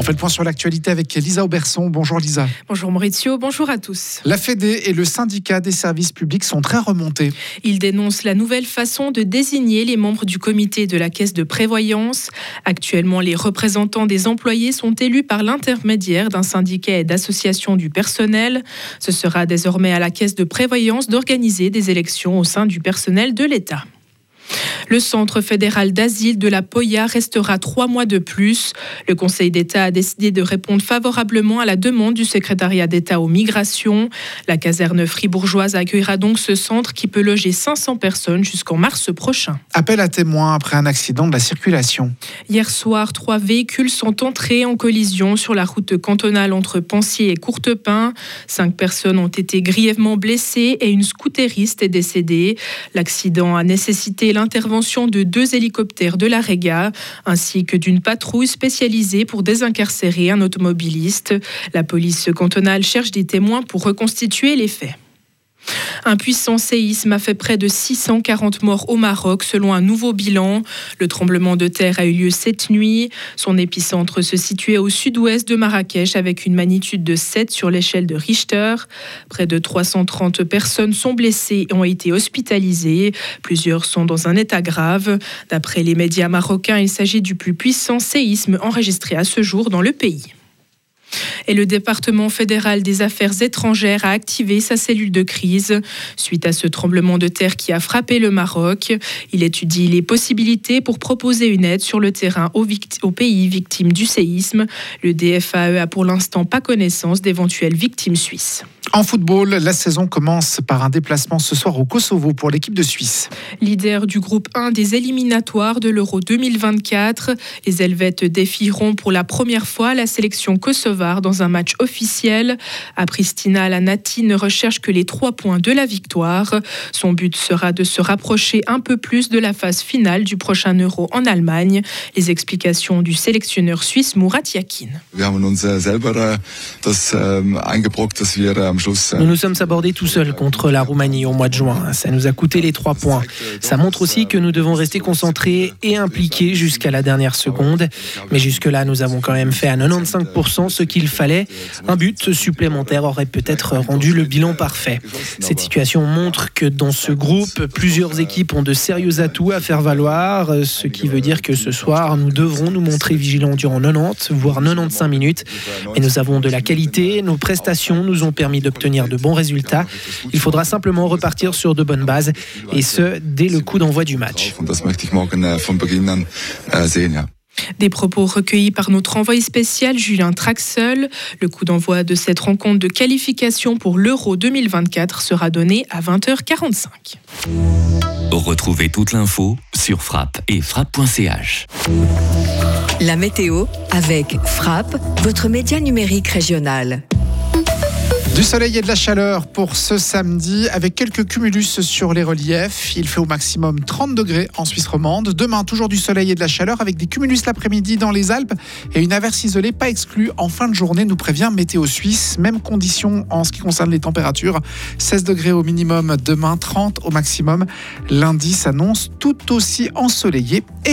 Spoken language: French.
On fait le point sur l'actualité avec Lisa Auberson. Bonjour Lisa. Bonjour Maurizio, bonjour à tous. La Fédé et le syndicat des services publics sont très remontés. Ils dénoncent la nouvelle façon de désigner les membres du comité de la caisse de prévoyance. Actuellement, les représentants des employés sont élus par l'intermédiaire d'un syndicat et d'associations du personnel. Ce sera désormais à la caisse de prévoyance d'organiser des élections au sein du personnel de l'État. Le Centre fédéral d'asile de la Poya restera trois mois de plus. Le Conseil d'État a décidé de répondre favorablement à la demande du secrétariat d'État aux migrations. La caserne fribourgeoise accueillera donc ce centre qui peut loger 500 personnes jusqu'en mars prochain. Appel à témoins après un accident de la circulation. Hier soir, trois véhicules sont entrés en collision sur la route cantonale entre Pensier et Courtepin. Cinq personnes ont été grièvement blessées et une scooteriste est décédée. L'accident a nécessité l'intervention de deux hélicoptères de la Rega ainsi que d'une patrouille spécialisée pour désincarcérer un automobiliste. La police cantonale cherche des témoins pour reconstituer les faits. Un puissant séisme a fait près de 640 morts au Maroc selon un nouveau bilan. Le tremblement de terre a eu lieu cette nuit. Son épicentre se situait au sud-ouest de Marrakech avec une magnitude de 7 sur l'échelle de Richter. Près de 330 personnes sont blessées et ont été hospitalisées. Plusieurs sont dans un état grave. D'après les médias marocains, il s'agit du plus puissant séisme enregistré à ce jour dans le pays. Et le département fédéral des affaires étrangères a activé sa cellule de crise suite à ce tremblement de terre qui a frappé le Maroc. Il étudie les possibilités pour proposer une aide sur le terrain aux, pays victimes du séisme. Le DFAE a pour l'instant pas connaissance d'éventuelles victimes suisses. En football, la saison commence par un déplacement ce soir au Kosovo pour l'équipe de Suisse. Leader du groupe 1 des éliminatoires de l'Euro 2024, les Helvètes défieront pour la première fois la sélection kosovare dans un match officiel. À Pristina, la Nati ne recherche que les trois points de la victoire. Son but sera de se rapprocher un peu plus de la phase finale du prochain Euro en Allemagne. Les explications du sélectionneur suisse Murat Yakin. Nous nous sommes abordés tout seuls contre la Roumanie au mois de juin. Ça nous a coûté les trois points. Ça montre aussi que nous devons rester concentrés et impliqués jusqu'à la dernière seconde. Mais jusque-là, nous avons quand même fait à 95% ce qu'il fallait. Un but supplémentaire aurait peut-être rendu le bilan parfait. Cette situation montre que dans ce groupe, plusieurs équipes ont de sérieux atouts à faire valoir, ce qui veut dire que ce soir, nous devrons nous montrer vigilants durant 90, voire 95 minutes. Et nous avons de la qualité, nos prestations nous ont permis d'obtenir de bons résultats. Il faudra simplement repartir sur de bonnes bases et ce, dès le coup d'envoi du match. Des propos recueillis par notre envoyé spécial Julien Traxel. Le coup d'envoi de cette rencontre de qualification pour l'Euro 2024 sera donné à 20h45. Retrouvez toute l'info sur frappe et frappe.ch. La météo avec Frappe, votre média numérique régional. Du soleil et de la chaleur pour ce samedi avec quelques cumulus sur les reliefs. Il fait au maximum 30 degrés en Suisse romande. Demain, toujours du soleil et de la chaleur avec des cumulus l'après-midi dans les Alpes et une averse isolée pas exclue en fin de journée, nous prévient Météo Suisse. Même condition en ce qui concerne les températures. 16 degrés au minimum demain, 30 au maximum. Lundi s'annonce tout aussi ensoleillé.